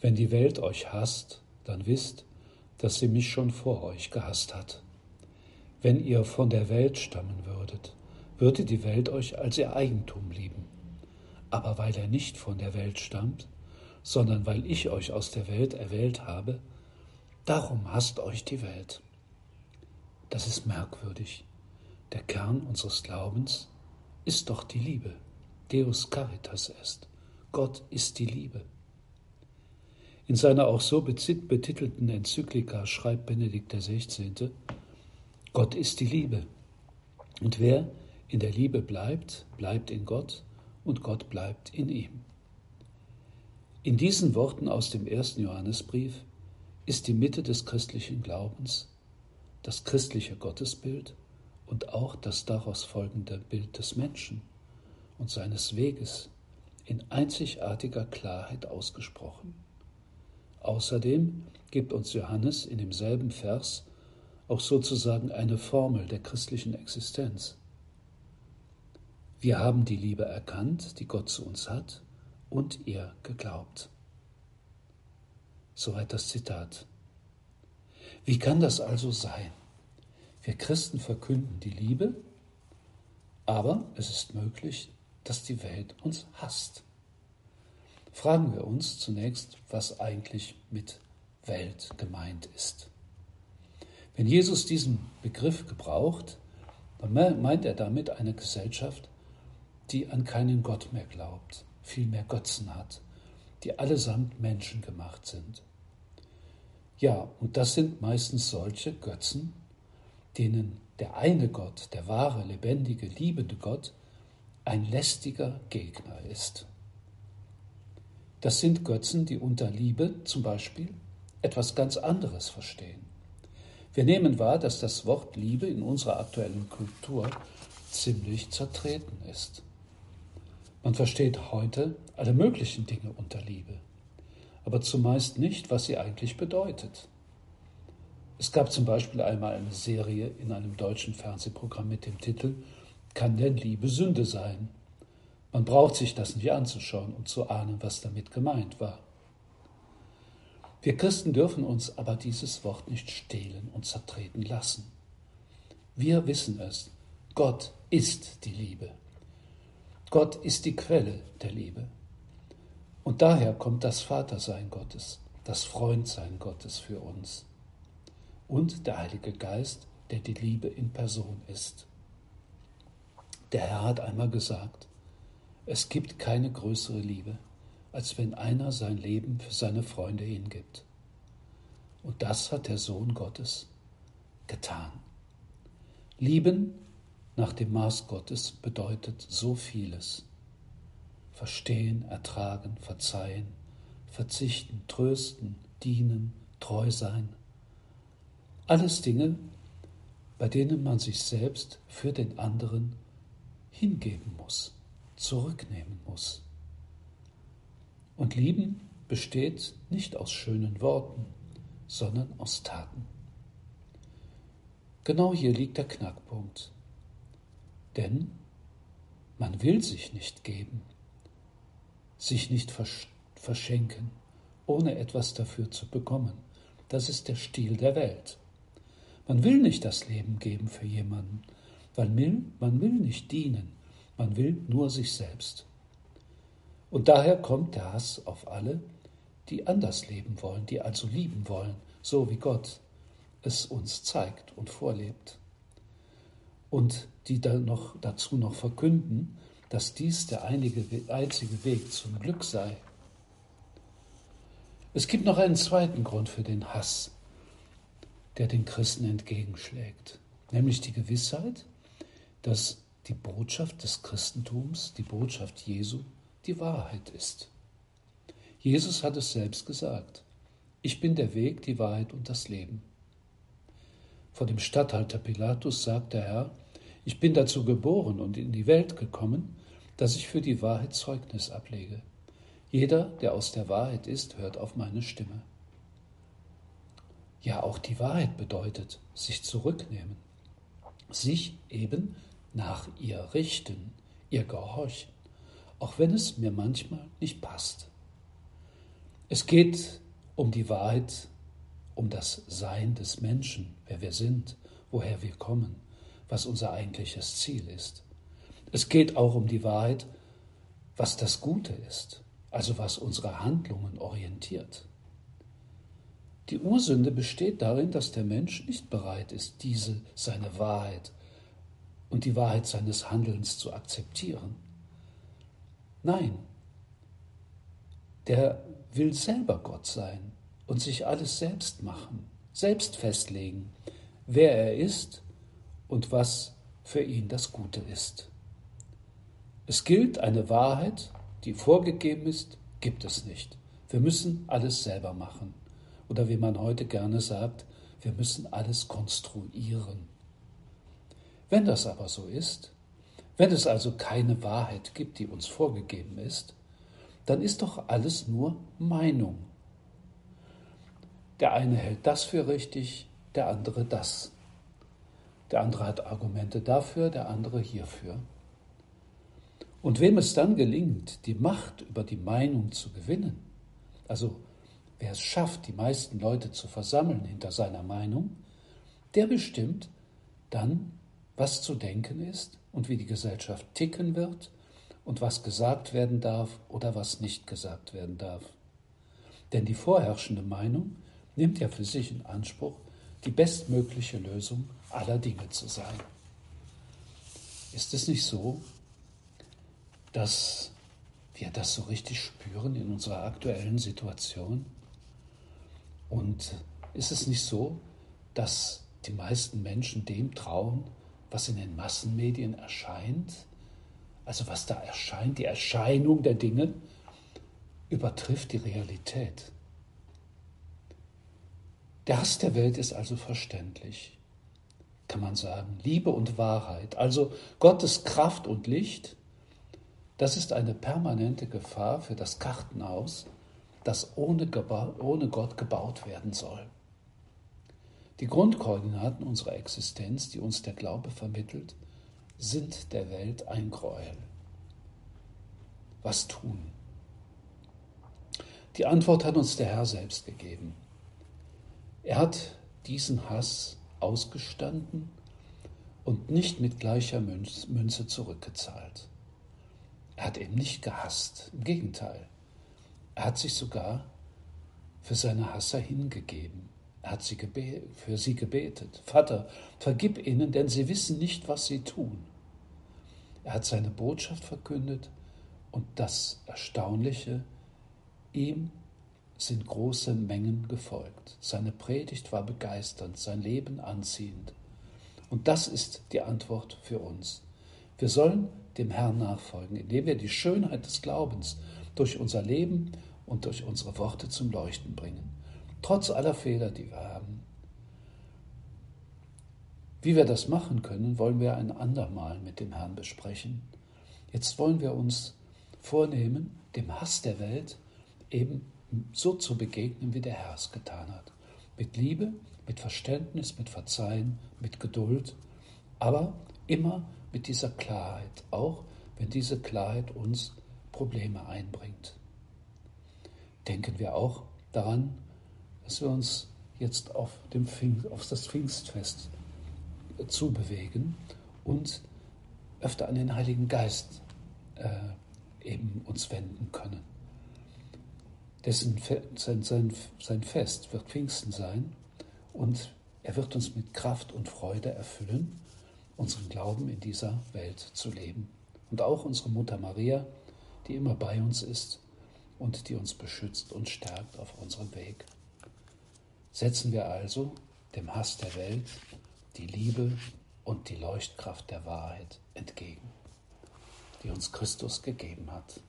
Wenn die Welt euch hasst, dann wisst, dass sie mich schon vor euch gehasst hat. Wenn ihr von der Welt stammen würdet, würde die Welt euch als ihr Eigentum lieben. Aber weil er nicht von der Welt stammt, sondern weil ich euch aus der Welt erwählt habe, darum hasst euch die Welt. Das ist merkwürdig. Der Kern unseres Glaubens ist doch die Liebe. Deus Caritas est. Gott ist die Liebe. In seiner auch so betitelten Enzyklika schreibt Benedikt XVI. Gott ist die Liebe. Und wer in der Liebe bleibt, bleibt in Gott und Gott bleibt in ihm. In diesen Worten aus dem ersten Johannesbrief ist die Mitte des christlichen Glaubens, das christliche Gottesbild und auch das daraus folgende Bild des Menschen und seines Weges in einzigartiger Klarheit ausgesprochen. Außerdem gibt uns Johannes in demselben Vers auch sozusagen eine Formel der christlichen Existenz. Wir haben die Liebe erkannt, die Gott zu uns hat, und ihr geglaubt. Soweit das Zitat. Wie kann das also sein? Wir Christen verkünden die Liebe, aber es ist möglich, dass die Welt uns hasst. Fragen wir uns zunächst, was eigentlich mit Welt gemeint ist. Wenn Jesus diesen Begriff gebraucht, dann meint er damit eine Gesellschaft, die an keinen Gott mehr glaubt, vielmehr Götzen hat, die allesamt Menschen gemacht sind. Ja, und das sind meistens solche Götzen, denen der eine Gott, der wahre, lebendige, liebende Gott, ein lästiger Gegner ist. Das sind Götzen, die unter Liebe zum Beispiel etwas ganz anderes verstehen. Wir nehmen wahr, dass das Wort Liebe in unserer aktuellen Kultur ziemlich zertreten ist. Man versteht heute alle möglichen Dinge unter Liebe, aber zumeist nicht, was sie eigentlich bedeutet. Es gab zum Beispiel einmal eine Serie in einem deutschen Fernsehprogramm mit dem Titel Kann denn Liebe Sünde sein? Man braucht sich das nicht anzuschauen, um zu ahnen, was damit gemeint war. Wir Christen dürfen uns aber dieses Wort nicht stehlen und zertreten lassen. Wir wissen es, Gott ist die Liebe. Gott ist die Quelle der Liebe. Und daher kommt das Vatersein Gottes, das Freundsein Gottes für uns und der Heilige Geist, der die Liebe in Person ist. Der Herr hat einmal gesagt, es gibt keine größere Liebe, als wenn einer sein Leben für seine Freunde hingibt. Und das hat der Sohn Gottes getan. Lieben nach dem Maß Gottes bedeutet so vieles. Verstehen, ertragen, verzeihen, verzichten, trösten, dienen, treu sein. Alles Dinge, bei denen man sich selbst für den anderen hingeben muss zurücknehmen muss. Und lieben besteht nicht aus schönen Worten, sondern aus Taten. Genau hier liegt der Knackpunkt. Denn man will sich nicht geben, sich nicht verschenken, ohne etwas dafür zu bekommen. Das ist der Stil der Welt. Man will nicht das Leben geben für jemanden, weil man will nicht dienen, man will nur sich selbst. Und daher kommt der Hass auf alle, die anders leben wollen, die also lieben wollen, so wie Gott es uns zeigt und vorlebt. Und die dann noch, dazu noch verkünden, dass dies der einige, einzige Weg zum Glück sei. Es gibt noch einen zweiten Grund für den Hass, der den Christen entgegenschlägt, nämlich die Gewissheit, dass die Botschaft des Christentums, die Botschaft Jesu, die Wahrheit ist. Jesus hat es selbst gesagt. Ich bin der Weg, die Wahrheit und das Leben. Vor dem Statthalter Pilatus sagt der Herr, ich bin dazu geboren und in die Welt gekommen, dass ich für die Wahrheit Zeugnis ablege. Jeder, der aus der Wahrheit ist, hört auf meine Stimme. Ja, auch die Wahrheit bedeutet sich zurücknehmen, sich eben nach ihr richten, ihr gehorchen, auch wenn es mir manchmal nicht passt. Es geht um die Wahrheit, um das Sein des Menschen, wer wir sind, woher wir kommen, was unser eigentliches Ziel ist. Es geht auch um die Wahrheit, was das Gute ist, also was unsere Handlungen orientiert. Die Ursünde besteht darin, dass der Mensch nicht bereit ist, diese seine Wahrheit und die Wahrheit seines Handelns zu akzeptieren. Nein, der will selber Gott sein und sich alles selbst machen, selbst festlegen, wer er ist und was für ihn das Gute ist. Es gilt, eine Wahrheit, die vorgegeben ist, gibt es nicht. Wir müssen alles selber machen. Oder wie man heute gerne sagt, wir müssen alles konstruieren. Wenn das aber so ist, wenn es also keine Wahrheit gibt, die uns vorgegeben ist, dann ist doch alles nur Meinung. Der eine hält das für richtig, der andere das. Der andere hat Argumente dafür, der andere hierfür. Und wem es dann gelingt, die Macht über die Meinung zu gewinnen, also wer es schafft, die meisten Leute zu versammeln hinter seiner Meinung, der bestimmt dann, was zu denken ist und wie die Gesellschaft ticken wird und was gesagt werden darf oder was nicht gesagt werden darf. Denn die vorherrschende Meinung nimmt ja für sich in Anspruch, die bestmögliche Lösung aller Dinge zu sein. Ist es nicht so, dass wir das so richtig spüren in unserer aktuellen Situation? Und ist es nicht so, dass die meisten Menschen dem trauen, was in den Massenmedien erscheint? Also was da erscheint, die Erscheinung der Dinge übertrifft die Realität. Der Hass der Welt ist also verständlich, kann man sagen. Liebe und Wahrheit, also Gottes Kraft und Licht, das ist eine permanente Gefahr für das Kartenhaus, das ohne, ohne Gott gebaut werden soll. Die Grundkoordinaten unserer Existenz, die uns der Glaube vermittelt, sind der Welt ein Gräuel. Was tun? Die Antwort hat uns der Herr selbst gegeben. Er hat diesen Hass ausgestanden und nicht mit gleicher Münze zurückgezahlt. Er hat eben nicht gehasst, im Gegenteil. Er hat sich sogar für seine Hasser hingegeben. Er hat sie für sie gebetet. Vater, vergib ihnen, denn sie wissen nicht, was sie tun. Er hat seine Botschaft verkündet und das Erstaunliche, ihm sind große Mengen gefolgt. Seine Predigt war begeisternd, sein Leben anziehend. Und das ist die Antwort für uns. Wir sollen dem Herrn nachfolgen, indem wir die Schönheit des Glaubens durch unser Leben und durch unsere Worte zum Leuchten bringen. Trotz aller Fehler, die wir haben. Wie wir das machen können, wollen wir ein andermal mit dem Herrn besprechen. Jetzt wollen wir uns vornehmen, dem Hass der Welt eben so zu begegnen, wie der Herr es getan hat. Mit Liebe, mit Verständnis, mit Verzeihen, mit Geduld, aber immer mit dieser Klarheit, auch wenn diese Klarheit uns Probleme einbringt. Denken wir auch daran, dass wir uns jetzt auf, dem Pfingst, auf das Pfingstfest zubewegen und öfter an den Heiligen Geist äh, eben uns wenden können dessen sein, sein, sein Fest wird Pfingsten sein und er wird uns mit Kraft und Freude erfüllen, unseren Glauben in dieser Welt zu leben. Und auch unsere Mutter Maria, die immer bei uns ist und die uns beschützt und stärkt auf unserem Weg. Setzen wir also dem Hass der Welt die Liebe und die Leuchtkraft der Wahrheit entgegen, die uns Christus gegeben hat.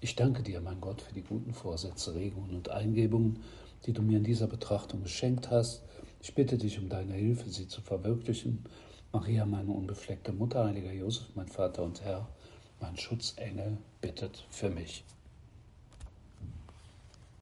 Ich danke dir, mein Gott, für die guten Vorsätze, Regungen und Eingebungen, die du mir in dieser Betrachtung geschenkt hast. Ich bitte dich um deine Hilfe, sie zu verwirklichen. Maria, meine unbefleckte Mutter, heiliger Josef, mein Vater und Herr, mein Schutzengel, bittet für mich.